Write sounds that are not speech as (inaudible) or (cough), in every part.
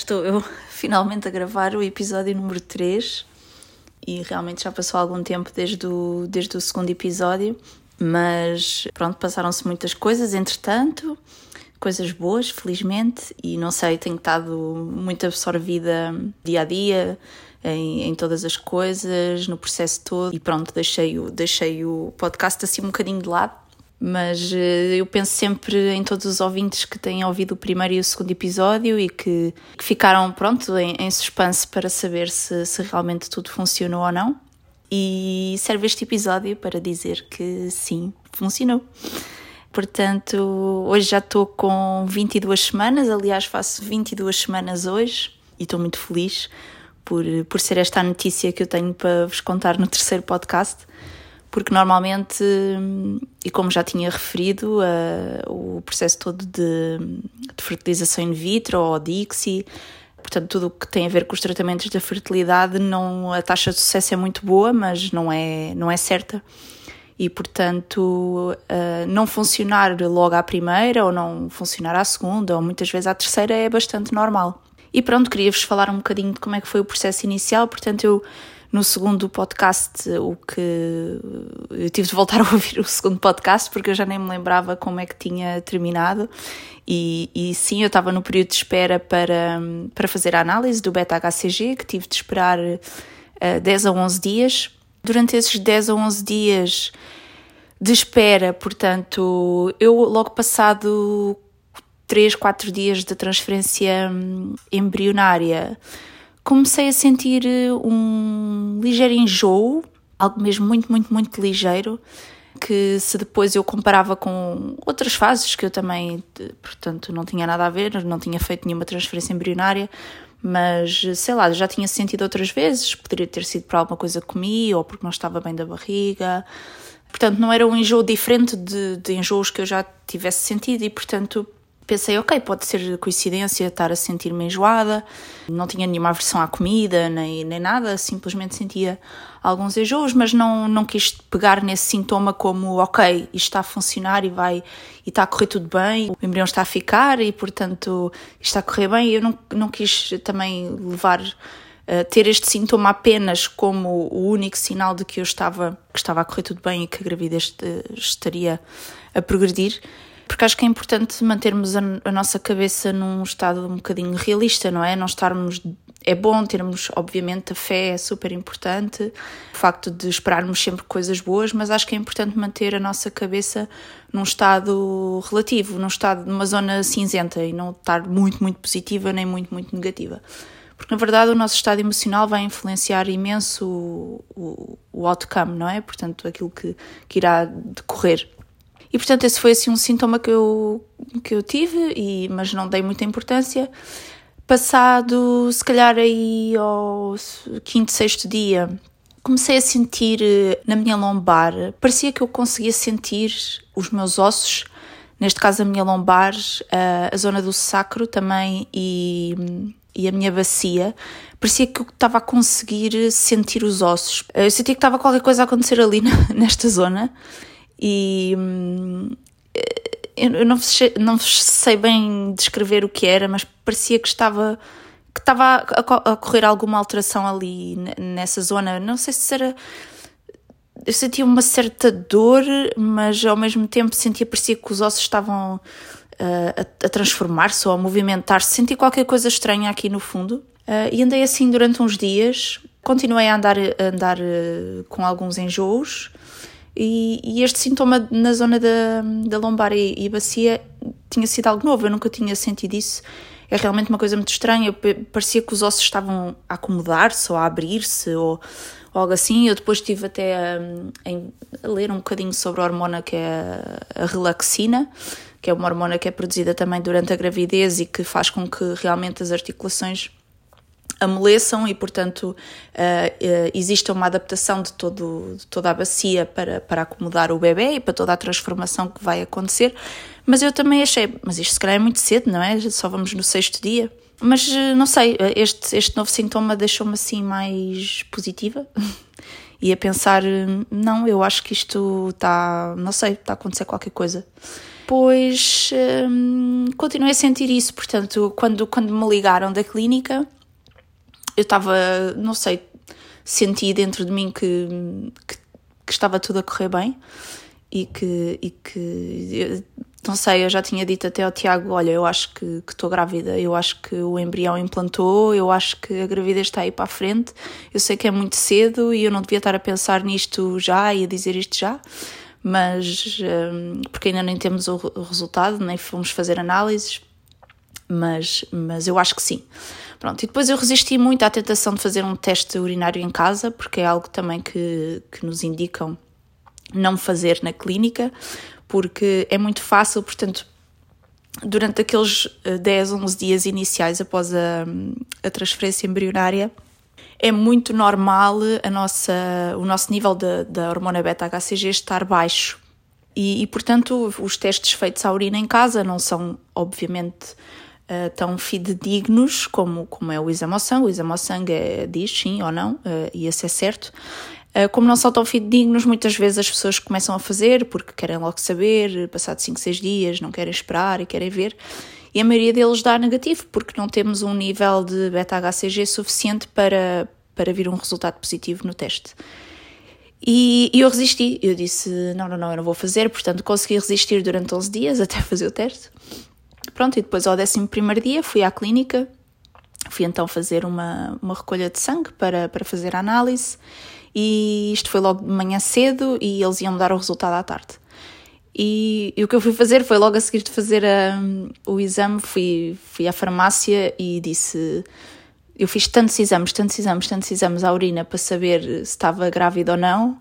Estou eu (laughs) finalmente a gravar o episódio número 3 e realmente já passou algum tempo desde o, desde o segundo episódio, mas pronto, passaram-se muitas coisas entretanto, coisas boas, felizmente, e não sei, tenho estado muito absorvida dia a dia. Em, em, todas as coisas, no processo todo, e pronto, deixei o, deixei o podcast assim um bocadinho de lado mas eh, eu penso sempre em todos os ouvintes que têm ouvido o primeiro e o segundo episódio e que, que ficaram, pronto, em, em, suspense para saber se, se realmente tudo funcionou ou não. E serve este episódio para dizer que sim, funcionou. Portanto, hoje já estou com 22 semanas, aliás, faço 22 semanas hoje e estou muito feliz por, por ser esta a notícia que eu tenho para vos contar no terceiro podcast porque normalmente, e como já tinha referido, uh, o processo todo de, de, fertilização in vitro ou DIXI, portanto, tudo o que tem a ver com os tratamentos da fertilidade, não, a taxa de sucesso é muito boa, mas não é, não é certa. E, portanto, uh, não funcionar logo à primeira, ou não funcionar à segunda, ou muitas vezes à terceira, é bastante normal. E pronto, queria-vos falar um bocadinho de como é que foi o processo inicial, portanto, eu no segundo podcast, o que eu tive de voltar a ouvir o segundo podcast porque eu já nem me lembrava como é que tinha terminado. E, e sim, eu estava no período de espera para, para fazer a análise do beta-HCG, que tive de esperar uh, 10 a 11 dias. Durante esses 10 a 11 dias de espera, portanto, eu logo passado 3, 4 dias de transferência hum, embrionária, comecei a sentir eh, um ligeiro enjoo, algo mesmo muito, muito, muito ligeiro, que se depois eu comparava com outras fases que eu também, portanto, não tinha nada a ver, não tinha feito nenhuma transferência embrionária, mas sei lá, já tinha sentido outras vezes, poderia ter sido por alguma coisa que comi ou porque não estava bem da barriga. Portanto, não era um enjoo diferente de, de enjoos que eu já tivesse sentido e, portanto, pensei, ok, pode ser coincidência estar a sentir-me enjoada, não tinha nenhuma aversão à comida, nem, nem nada, simplesmente sentia alguns enjoos, mas não, não quis pegar nesse sintoma como, ok, isto está a funcionar e vai, e está a correr tudo bem, o embrião está a ficar e, portanto, isto está a correr bem. Eu não, não quis também levar Uh, ter este sintoma apenas como o único sinal de que eu estava que estava a correr tudo bem e que a gravidez estaria a progredir porque acho que é importante mantermos a, a, nossa cabeça num estado um bocadinho realista, não é? Não estarmos. É bom termos, obviamente, a fé é super importante, o facto de esperarmos sempre coisas boas, mas acho que é importante manter a nossa cabeça num estado relativo, num estado, numa zona cinzenta e não estar muito, muito positiva nem muito, muito negativa. Porque, na verdade, o nosso estado emocional vai influenciar imenso o, o, o outcome, não é? Portanto, aquilo que, que irá decorrer e portanto esse foi assim um sintoma que eu, que eu tive, e, mas não dei muita importância. Passado, se calhar aí ao quinto, sexto dia, comecei a sentir eh, na minha lombar, parecia que eu conseguia sentir os meus ossos, neste caso a minha lombar, a, a zona do sacro também e, e a minha bacia, parecia que eu estava a conseguir sentir os ossos. Eu sentia que estava qualquer coisa a acontecer ali (laughs) nesta zona e hum, eu não, não sei bem descrever o que era, mas parecia que estava que estava a, a correr alguma alteração ali nessa zona. Não sei se era eu sentia uma certa dor, mas ao mesmo tempo sentia parecia que os ossos estavam uh, a, a transformar-se ou a movimentar-se. Senti qualquer coisa estranha aqui no fundo. Uh, e andei assim durante uns dias. Continuei a andar, a andar uh, com alguns enjoos. E, e, este sintoma na zona da, da lombar e, e, bacia tinha sido algo novo, eu nunca tinha sentido isso. É realmente uma coisa muito estranha. Parecia que os ossos estavam a acomodar-se ou a abrir-se ou, ou, algo assim. Eu depois estive até a, a, ler um bocadinho sobre a hormona que é a relaxina, que é uma hormona que é produzida também durante a gravidez e que faz com que realmente as articulações amoleçam e, portanto, uh, exista uma adaptação de, todo, de toda a bacia para, para acomodar o bebê e para toda a transformação que vai acontecer. Mas eu também achei, mas isto se calhar é muito cedo, não é? Só vamos no sexto dia. Mas eh, não sei, este, este novo sintoma deixou-me assim mais positiva (laughs) e a pensar: não, eu acho que isto está, não sei, está a acontecer qualquer coisa. depois hum, continuei a sentir isso. Portanto, quando, quando me ligaram da clínica, eu estava, não sei, senti dentro de mim que, que, que, estava tudo a correr bem e que, e que não sei, eu já tinha dito até ao Tiago: olha, eu acho que estou grávida, eu acho que o embrião implantou, eu acho que a gravidez está aí para a frente. Eu sei que é muito cedo e eu não devia estar a pensar nisto já e a dizer isto já, mas um, porque ainda nem temos o resultado, nem fomos fazer análises, mas, mas eu acho que sim. Pronto, e depois eu resisti muito à tentação de fazer um teste urinário em casa, porque é algo também que, que nos indicam não fazer na clínica, porque é muito fácil, portanto, durante aqueles 10, eh, 11 dias iniciais após a, a transferência embrionária, é muito normal a nossa, o nosso nível da hormona beta-HCG estar baixo. E, e, portanto, os testes feitos à urina em casa não são, obviamente, uh, tão fidedignos como, como é o sangue. O sangue é, diz sim ou não, uh, e esse é certo. Uh, como não são tão fidedignos, muitas vezes as pessoas começam a fazer porque querem logo saber, passado 5, 6 dias, não querem esperar e querem ver. E a maioria deles dá negativo porque não temos um nível de beta-HCG suficiente para, para vir um resultado positivo no teste. E, e, eu resisti, eu disse: não, não, não, eu não vou fazer. Portanto, consegui resistir durante 11 dias (laughs) até fazer o teste. Pronto, e depois ao 11 dia fui à clínica, fui então fazer uma, uma recolha de sangue para, para fazer a análise e isto foi logo de manhã cedo e eles iam dar o resultado à tarde. E, e o que eu fui fazer foi logo a seguir de fazer um, o exame, fui, fui à farmácia e disse. Eu fiz tantos exames, tantos exames, tantos exames à urina para saber se estava grávida ou não,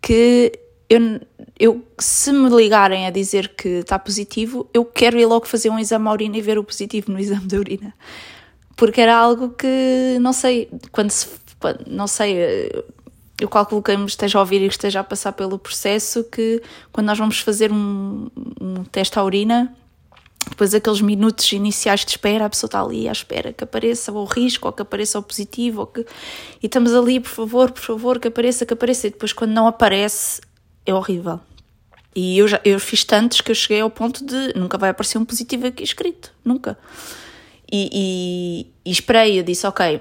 que eu, eu, se me ligarem a dizer que está positivo, eu quero ir logo fazer um exame à urina e ver o positivo no (laughs) exame da urina. Porque era algo que, não sei, quando se. Quando, não sei, eu calculo que esteja a ouvir e esteja a passar pelo processo que quando nós vamos fazer um, um teste à urina, depois aqueles minutos iniciais de espera, a pessoa está ali à espera que apareça o risco ou que apareça o positivo ou que... e estamos ali, por favor, por favor, que apareça, que apareça, e depois quando não aparece é horrível. E eu já eu fiz tantos que eu cheguei ao ponto de nunca vai aparecer um positivo aqui escrito, nunca. E, e, e esperei, eu disse, ok,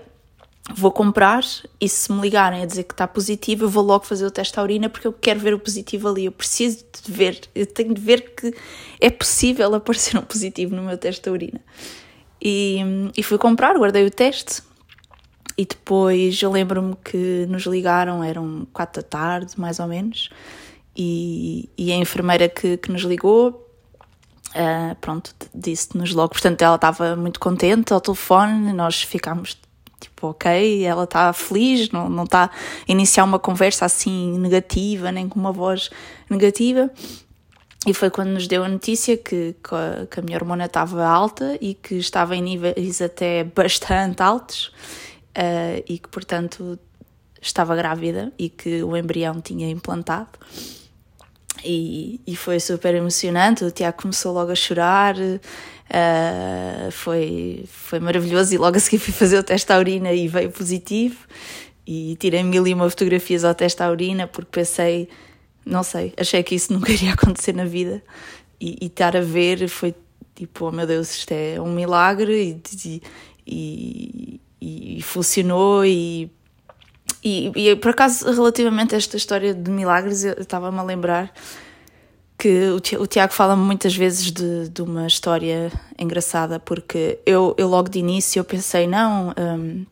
vou comprar e se me ligarem a dizer que está positivo, eu vou logo fazer o teste à urina porque eu quero ver o positivo ali. Eu preciso de ver, eu tenho de ver que é possível aparecer um positivo no meu teste da urina. E, e fui comprar, guardei o teste e depois eu lembro-me que nos ligaram, eram quatro da tarde, mais ou menos, e, e a enfermeira que, que nos ligou Uh, pronto, disse-nos logo. Portanto, ela estava muito contente ao telefone, nós ficámos tipo, ok, ela está feliz, não, não está a iniciar uma conversa assim negativa, nem com uma voz negativa. E foi quando nos deu a notícia que, que a minha hormona estava alta e que estava em níveis até bastante altos uh, e que, portanto, estava grávida e que o embrião tinha implantado. E, e foi super emocionante. O Tiago começou logo a chorar, uh, foi, foi maravilhoso. E logo a seguir fui fazer o teste à urina e veio positivo. E tirei mil e uma fotografias ao teste à urina porque pensei, não sei, achei que isso (laughs) nunca iria acontecer na vida. E, e estar a ver foi tipo, oh meu Deus, isto é um milagre. E, e, e funcionou e e, e, por acaso, relativamente a esta história de milagres, eu estava-me a lembrar que o Tiago fala muitas vezes de, de uma história engraçada, porque eu, eu logo de início eu pensei, não, um,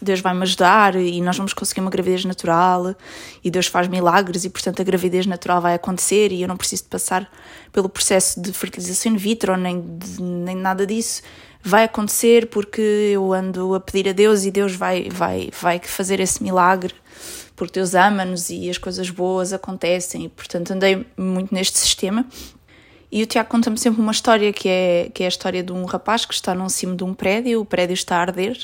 Deus vai me ajudar e nós vamos conseguir uma gravidez natural e Deus faz milagres e portanto a gravidez natural vai acontecer e eu não preciso de passar pelo processo de fertilização in vitro nem, de, nem nada disso vai acontecer porque eu ando a pedir a Deus e Deus vai, vai, vai fazer esse milagre porque Deus ama-nos e as coisas boas acontecem e portanto andei muito neste sistema e o Tiago conta-me sempre uma história que é, que é a história de um rapaz que está num cimo de um prédio, o prédio está a arder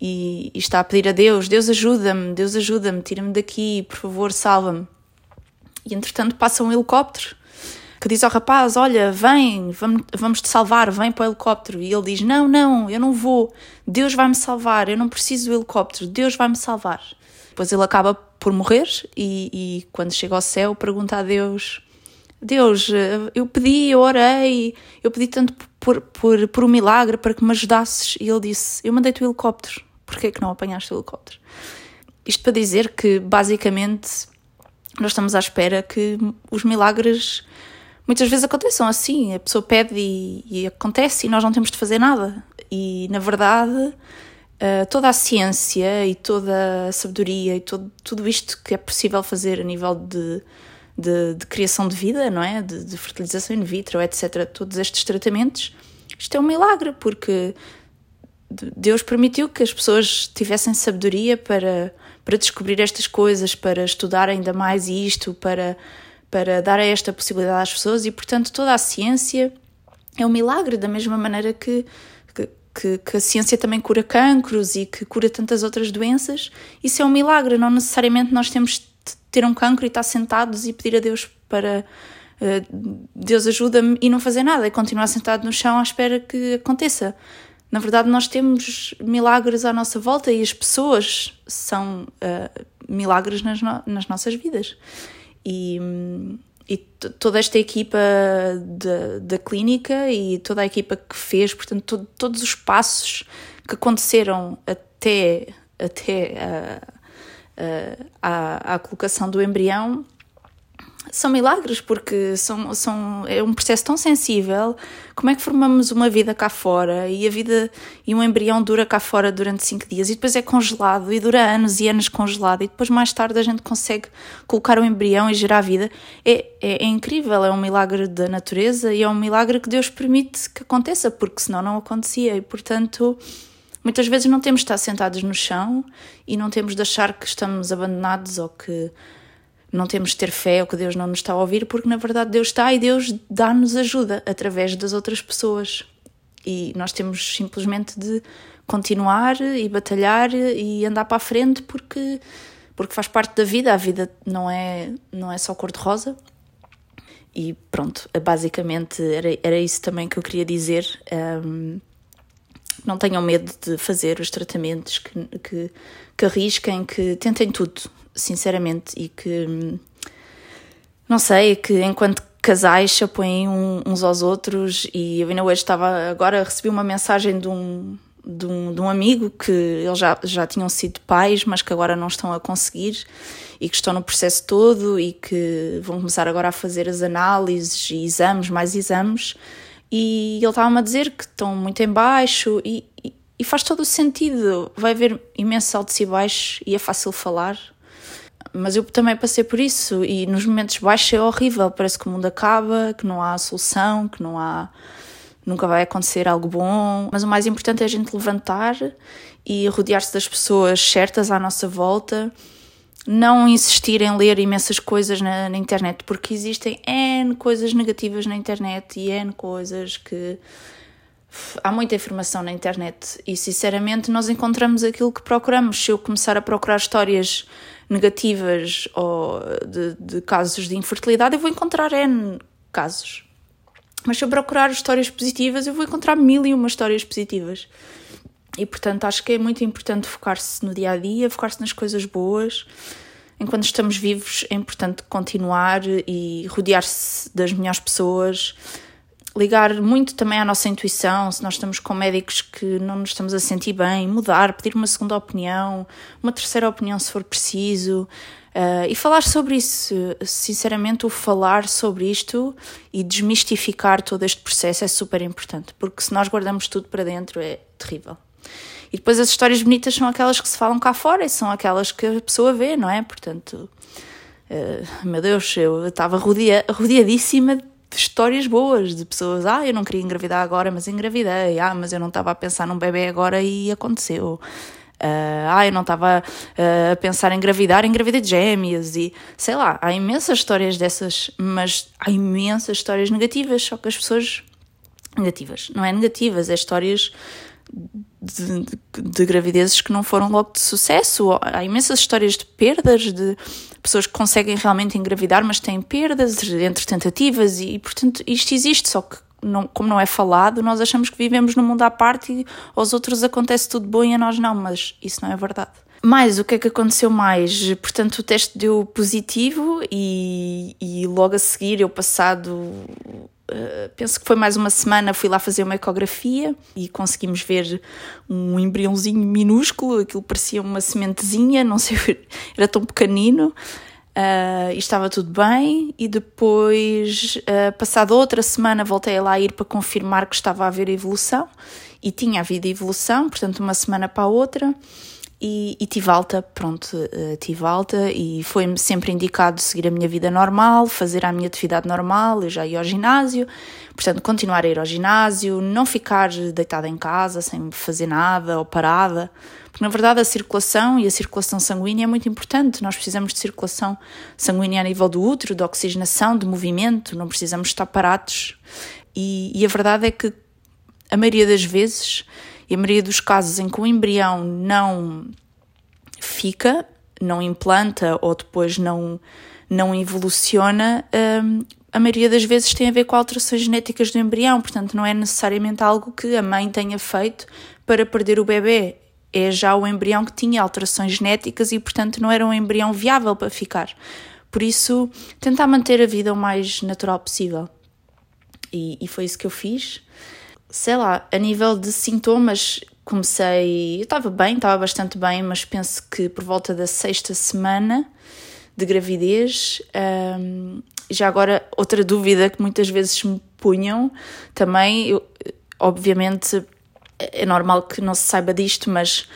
e, e está a pedir a Deus: Deus ajuda-me, Deus ajuda-me, tira-me daqui, por favor, salva-me. E entretanto passa um helicóptero que diz ao rapaz: Olha, vem, vamos, te salvar, vem para o helicóptero. E ele diz: Não, não, eu não vou, Deus vai-me salvar, eu não preciso do helicóptero, Deus vai-me salvar. Depois ele acaba por morrer e, e quando chega ao céu pergunta a Deus: Deus, eu pedi, eu orei, eu pedi tanto por, por, por um milagre para que me ajudasses. E ele disse: Eu mandei-te o helicóptero, porquê é que não apanhaste o helicóptero? Isto para dizer que, basicamente, nós estamos à espera que os milagres muitas vezes aconteçam assim. A pessoa pede e, e acontece e nós não temos de fazer nada. E, na verdade, Uh, toda a ciência e toda a sabedoria e todo, tudo isto que é possível fazer a nível de, de, de criação de vida, não é? De, de, fertilização in vitro, etc. Todos estes tratamentos, isto é um milagre, porque Deus permitiu que as pessoas tivessem sabedoria para, para descobrir estas coisas, para estudar ainda mais isto, para, para dar esta possibilidade às pessoas, e portanto toda a ciência é um milagre, da mesma maneira que que, que, a ciência também cura cancros e que cura tantas outras doenças, isso é um milagre. Não necessariamente nós temos de ter um cancro e estar sentados e pedir a Deus para uh, Deus ajuda-me e não fazer nada, e continuar sentado no chão à espera que aconteça. Na verdade, nós temos milagres à nossa volta e as pessoas são uh, milagres nas, no nas nossas vidas. E, e toda esta equipa da clínica e toda a equipa que fez, portanto, todos os passos que aconteceram até, até a, a, a colocação do embrião são milagres, porque são, são, é um processo tão sensível. Como é que formamos uma vida cá fora e a vida e um embrião dura cá fora durante cinco dias e depois é congelado e dura anos e anos congelado e depois mais tarde a gente consegue colocar o embrião e gerar vida? É, é, é incrível, é um milagre da natureza e é um milagre que Deus permite que aconteça, porque senão não acontecia e portanto. Muitas vezes não temos de estar sentados no chão e não temos de achar que estamos abandonados ou que não temos de ter fé ou que Deus não nos está a ouvir, porque na verdade Deus está e Deus dá-nos ajuda através das outras pessoas. E nós temos simplesmente de continuar e batalhar e andar para a frente porque, porque faz parte da vida. A vida não é, não é só cor-de-rosa. E pronto, basicamente era, era isso também que eu queria dizer. Um, não tenham medo de fazer os tratamentos, que, que, que arrisquem, que tentem tudo sinceramente, e que não sei, que enquanto casais se apoiem uns aos outros e eu ainda hoje estava agora recebi uma mensagem de um de um, de um amigo que eles já, já tinham sido pais, mas que agora não estão a conseguir e que estão no processo todo e que vão começar agora a fazer as análises e exames, mais exames. E ele estava-me a dizer que estão muito em baixo e, e, e faz todo o sentido. Vai haver imensos altos e baixos e é fácil falar, mas eu também passei por isso e nos momentos baixos é horrível, parece que o mundo acaba, que não há solução, que não há nunca vai acontecer algo bom, mas o mais importante é a gente levantar e rodear-se das pessoas certas à nossa volta, não insistir em ler imensas coisas na, na, internet, porque existem N coisas negativas na internet e N coisas que. Há muita informação na internet e, sinceramente, nós encontramos aquilo que procuramos. Se eu começar a procurar histórias negativas ou de, de casos de infertilidade, eu vou encontrar N casos. Mas se eu procurar histórias positivas, eu vou encontrar mil e uma histórias positivas. E portanto acho que é muito importante focar-se no dia a dia, focar-se nas coisas boas. Enquanto estamos vivos, é importante continuar e rodear-se das melhores pessoas, ligar muito também à nossa intuição, se nós estamos com médicos que não nos estamos a sentir bem, mudar, pedir uma segunda opinião, uma terceira opinião se for preciso. Uh, e falar sobre isso, sinceramente, o falar sobre isto e desmistificar todo este processo é super importante, porque se nós guardamos tudo para dentro é terrível. E depois as histórias bonitas são aquelas que se falam cá fora e são aquelas que a pessoa vê, não é? Portanto, uh, meu Deus, eu estava rodeadíssima de histórias boas, de pessoas, ah, eu não queria engravidar agora, mas engravidei, ah, mas eu não estava a pensar num bebê agora e aconteceu. Uh, ah, eu não estava uh, a pensar em engravidar, engravidei de gêmeas e sei lá, há imensas histórias dessas, mas há imensas histórias negativas, só que as pessoas. negativas, não é negativas, é histórias de, de, de, gravidezes que não foram logo de sucesso. Há imensas histórias de perdas, de pessoas que conseguem realmente engravidar, mas têm perdas entre tentativas, e portanto isto existe, só que não, como não é falado, nós achamos que vivemos num mundo à parte e aos outros acontece tudo bom e a nós não, mas isso não é verdade. mais, o que é que aconteceu mais? Portanto, o teste deu positivo e, e logo a seguir, eu passado, uh, penso que foi mais uma semana, fui lá fazer uma ecografia e conseguimos ver um embriãozinho minúsculo, aquilo parecia uma sementezinha, não sei, (laughs) era tão pequenino. Uh, e estava tudo bem, e depois, uh, passada outra semana, voltei a lá ir para confirmar que estava a haver evolução, e tinha havido evolução, portanto, uma semana para a outra. E, e tive alta, pronto, uh, tive alta e foi-me sempre indicado seguir a minha vida normal, fazer a minha atividade normal, eu já ia ao ginásio, portanto, continuar a ir ao ginásio, não ficar deitada em casa sem fazer nada ou parada, porque na verdade a circulação e a circulação sanguínea é muito importante, nós precisamos de circulação sanguínea a nível do útero, de oxigenação, de movimento, não precisamos estar parados. E, e a verdade é que a maioria das vezes e a maioria dos casos em que o embrião não fica, não implanta ou depois não, não evoluciona, hum, a maioria das vezes tem a ver com alterações genéticas do embrião, portanto, não é necessariamente algo que a mãe tenha feito para perder o bebê. É já o embrião que tinha alterações genéticas e, portanto, não era um embrião viável para ficar. Por isso, tentar manter a vida o mais natural possível. E, e foi isso que eu fiz sei lá, a nível de sintomas, comecei. Eu estava bem, estava bastante bem, mas penso que por volta da sexta semana de gravidez. Um, já agora, outra dúvida que muitas vezes me punham também, eu, obviamente é normal que não se saiba disto, mas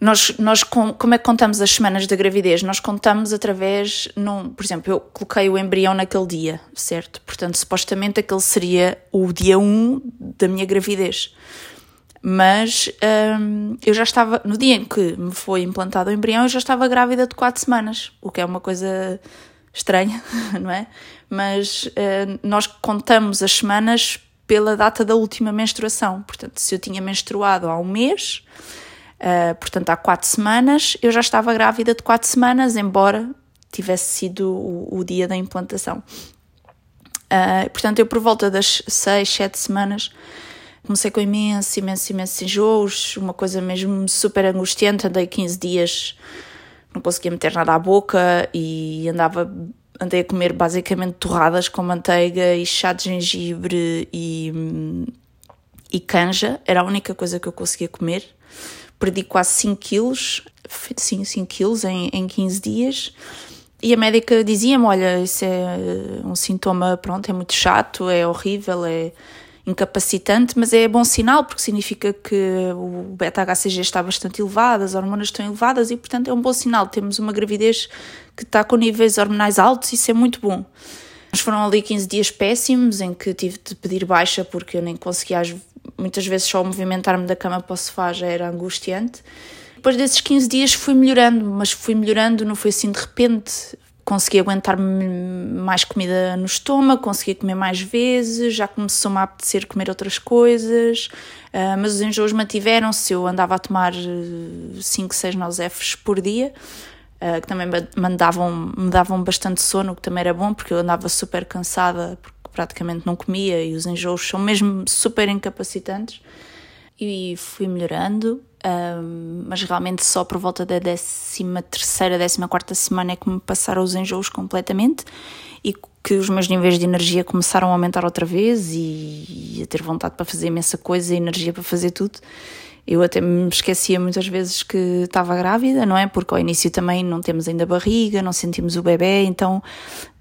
nós, nós como é que contamos as semanas da gravidez? Nós contamos através, num, por exemplo, eu coloquei o embrião naquele dia, certo? Portanto, supostamente aquele seria o dia 1 da minha gravidez. Mas hum, eu já estava, no dia em que me foi implantado o embrião, eu já estava grávida de 4 semanas, o que é uma coisa estranha, (laughs) não é? Mas uh, nós contamos as semanas pela data da última menstruação. Portanto, se eu tinha menstruado há um mês Uh, portanto, há quatro semanas eu já estava grávida de quatro semanas, embora tivesse sido o, o dia da implantação. Uh, portanto, eu por volta das seis, sete semanas comecei com imenso, imenso, imenso enjoos, uma coisa mesmo super angustiante. Andei 15 dias, não conseguia meter nada à boca e andava, andei a comer basicamente torradas com manteiga e chá de gengibre e, e canja, era a única coisa que eu conseguia comer perdi quase 5 quilos, sim, 5 quilos em, em 15 dias. E a médica dizia-me: Olha, isso é um sintoma, pronto, é muito chato, é horrível, é incapacitante, mas é bom sinal porque significa que o beta-HCG está bastante elevado, as hormonas estão elevadas e, portanto, é um bom sinal. Temos uma gravidez que está com níveis hormonais altos, isso é muito bom. Mas foram ali 15 dias péssimos em que tive de pedir baixa porque eu nem conseguia muitas vezes só movimentar-me da cama para o sofá já era angustiante. Depois desses 15 dias fui melhorando, mas fui melhorando, não foi assim de repente. Consegui aguentar mais comida no estômago, consegui comer mais vezes, já começou-me a apetecer comer outras coisas, uh, mas os enjoos mantiveram-se. Eu andava a tomar 5, 6 nosefes por dia, uh, que também me davam, me davam bastante sono, que também era bom, porque eu andava super cansada, praticamente não comia e os enjoos são mesmo super incapacitantes. E fui melhorando, mas realmente só por volta da 13 terceira, 14 quarta semana é que me passaram os enjoos completamente e que os meus níveis de energia começaram a aumentar outra vez e, e a ter vontade para fazer imensa coisa e energia para fazer tudo. Eu até me esquecia muitas vezes que estava grávida, não é? Porque ao início também não temos ainda barriga, não sentimos o bebê, então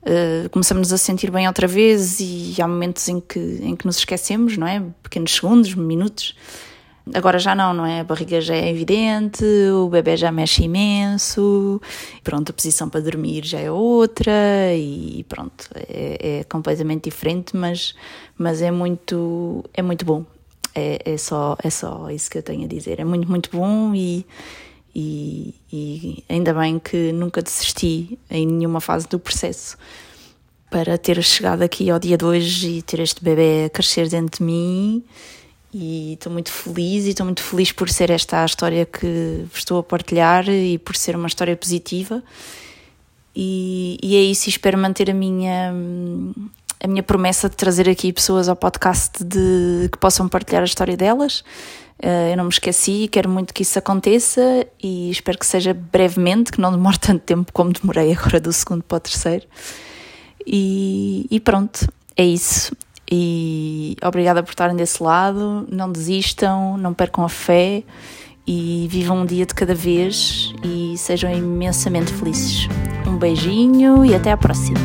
uh, começamos a sentir bem outra vez e há momentos em que, em que nos esquecemos, não é? Pequenos segundos, minutos. Agora já não, não é? A barriga já é evidente, o bebê já mexe imenso, pronto, a posição para dormir já é outra e pronto, é, é completamente diferente, mas, mas é, muito, é muito bom. É, é, só, é só isso que eu tenho a dizer. É muito, muito bom e, e, e ainda bem que nunca desisti em nenhuma fase do processo para ter chegado aqui ao dia de hoje e ter este bebê a crescer dentro de mim e estou muito feliz e estou muito feliz por ser esta a história que estou a partilhar e por ser uma história positiva e, e é isso, espero manter a minha a minha promessa de trazer aqui pessoas ao podcast de, que possam partilhar a história delas. Uh, eu não me esqueci, quero muito que isso aconteça e espero que seja brevemente, que não demore (laughs) tanto tempo como demorei agora do segundo para o terceiro. E, e pronto, é isso. E obrigada por estarem desse lado. Não desistam, não percam a fé e vivam um dia de cada vez e sejam imensamente felizes. Um beijinho e até à próxima.